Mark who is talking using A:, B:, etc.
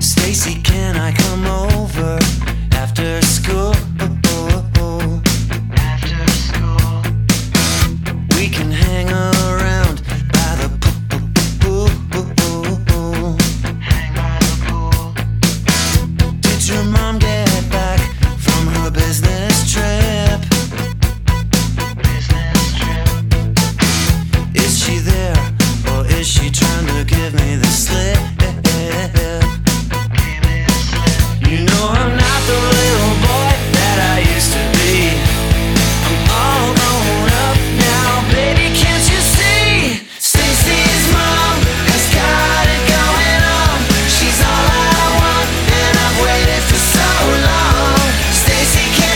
A: Stacy, can I come over?